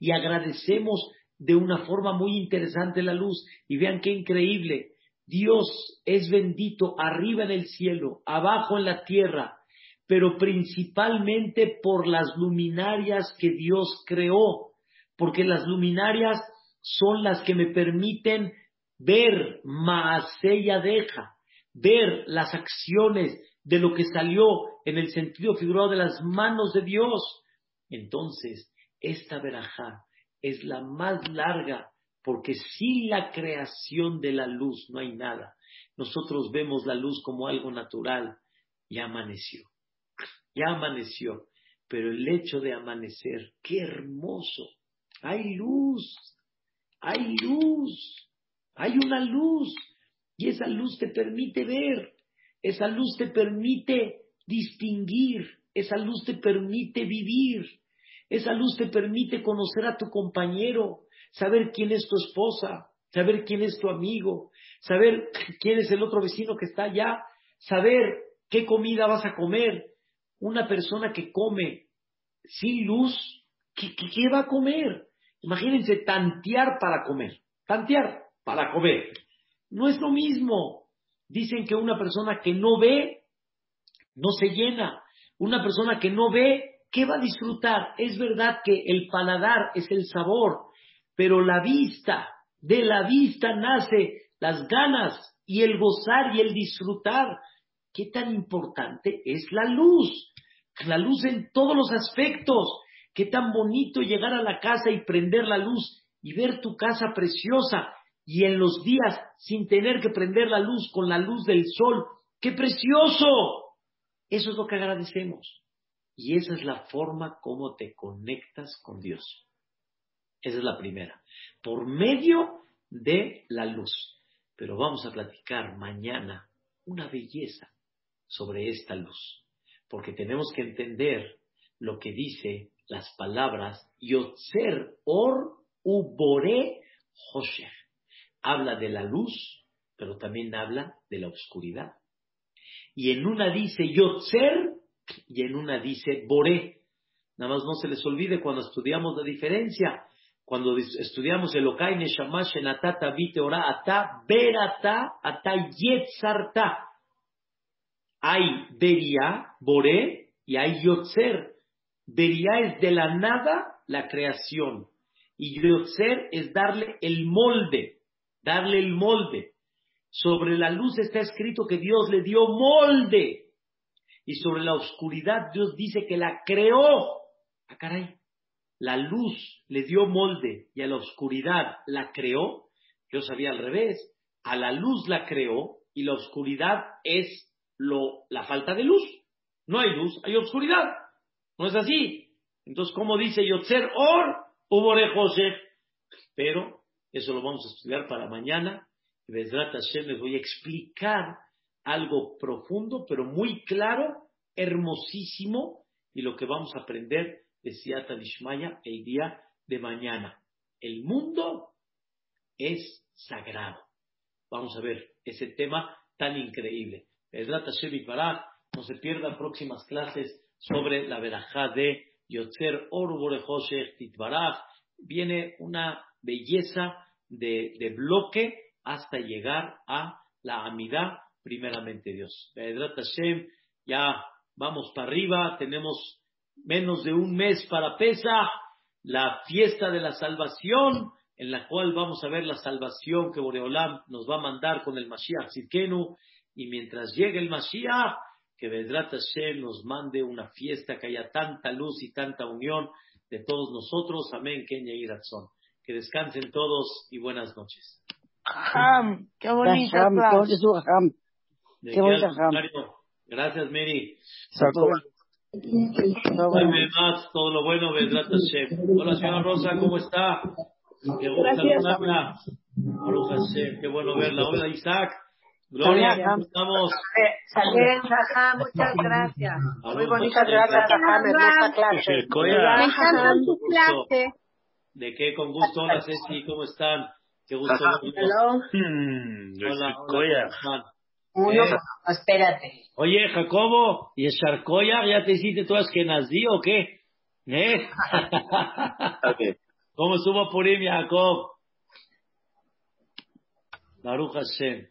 A: Y agradecemos de una forma muy interesante la luz. Y vean qué increíble. Dios es bendito arriba en el cielo, abajo en la tierra pero principalmente por las luminarias que Dios creó, porque las luminarias son las que me permiten ver Maasella deja, ver las acciones de lo que salió en el sentido figurado de las manos de Dios. Entonces, esta verajá es la más larga porque sin la creación de la luz no hay nada. Nosotros vemos la luz como algo natural, Ya amaneció. Ya amaneció. Pero el hecho de amanecer, qué hermoso. Hay luz. Hay luz. Hay una luz. Y esa luz te permite ver. Esa luz te permite distinguir. Esa luz te permite vivir. Esa luz te permite conocer a tu compañero, saber quién es tu esposa, saber quién es tu amigo, saber [laughs] quién es el otro vecino que está allá, saber qué comida vas a comer. Una persona que come sin luz, ¿qué, qué va a comer? Imagínense tantear para comer, tantear para comer. No es lo mismo. Dicen que una persona que no ve, no se llena. Una persona que no ve, ¿qué va a disfrutar? Es verdad que el paladar es el sabor, pero la vista, de la vista nace las ganas y el gozar y el disfrutar. ¿Qué tan importante es la luz? La luz en todos los aspectos. Qué tan bonito llegar a la casa y prender la luz y ver tu casa preciosa y en los días sin tener que prender la luz con la luz del sol. ¡Qué precioso! Eso es lo que agradecemos. Y esa es la forma como te conectas con Dios. Esa es la primera. Por medio de la luz. Pero vamos a platicar mañana una belleza sobre esta luz. Porque tenemos que entender lo que dice las palabras Yotzer Or Ubore Hosher. Habla de la luz, pero también habla de la oscuridad. Y en una dice Yotzer y en una dice Boré. Nada más no se les olvide cuando estudiamos la diferencia. Cuando estudiamos el Okai Neshama Shenatata Vite Ora Ata Berata Ata Yetzarta. Hay Beria, Boré, y hay Yotzer. Beria es de la nada la creación. Y Yotzer es darle el molde. Darle el molde. Sobre la luz está escrito que Dios le dio molde. Y sobre la oscuridad Dios dice que la creó. Ah, caray. La luz le dio molde y a la oscuridad la creó. Yo sabía al revés. A la luz la creó y la oscuridad es lo, la falta de luz. No hay luz, hay oscuridad. No es así. Entonces, ¿cómo dice Yotzer Or, Ubore José? Pero eso lo vamos a estudiar para mañana. Hashem les voy a explicar algo profundo, pero muy claro, hermosísimo, y lo que vamos a aprender de Siata Lishmaya el día de mañana. El mundo es sagrado. Vamos a ver ese tema tan increíble. no se pierdan próximas clases sobre la verajá de Yotzer Oruborejoshech Titbaraj. Viene una belleza de, de bloque hasta llegar a la amidad primeramente Dios. Hashem, ya vamos para arriba, tenemos menos de un mes para Pesa, la fiesta de la salvación, en la cual vamos a ver la salvación que Boreolam nos va a mandar con el Mashiach Zidkenu, y mientras llegue el Mashiach, que Vedrat Hashem nos mande una fiesta, que haya tanta luz y tanta unión de todos nosotros. Amén, Kenya y Que descansen todos y buenas noches.
B: qué bonito. Qué
C: Gracias, Mary.
B: más,
C: todo lo bueno, Hola, señora Rosa, ¿cómo está? Qué bueno Qué bueno verla. Hola, Isaac. Gloria, ¿cómo estamos?
B: Bien, muchas gracias. Muy bonita gracias, hermosa
C: clase. ¿De qué? Con gusto. Hola, Ceci, ¿cómo están? Qué gusto.
B: Hola.
C: Hola,
B: uno, eh. espérate.
C: Oye, Jacobo, ¿y el Sharkoya ya te hiciste tú Askenazí o qué? ¿Eh? [laughs] ¿Cómo estuvo Purim, Jacob? Baruch Hashem,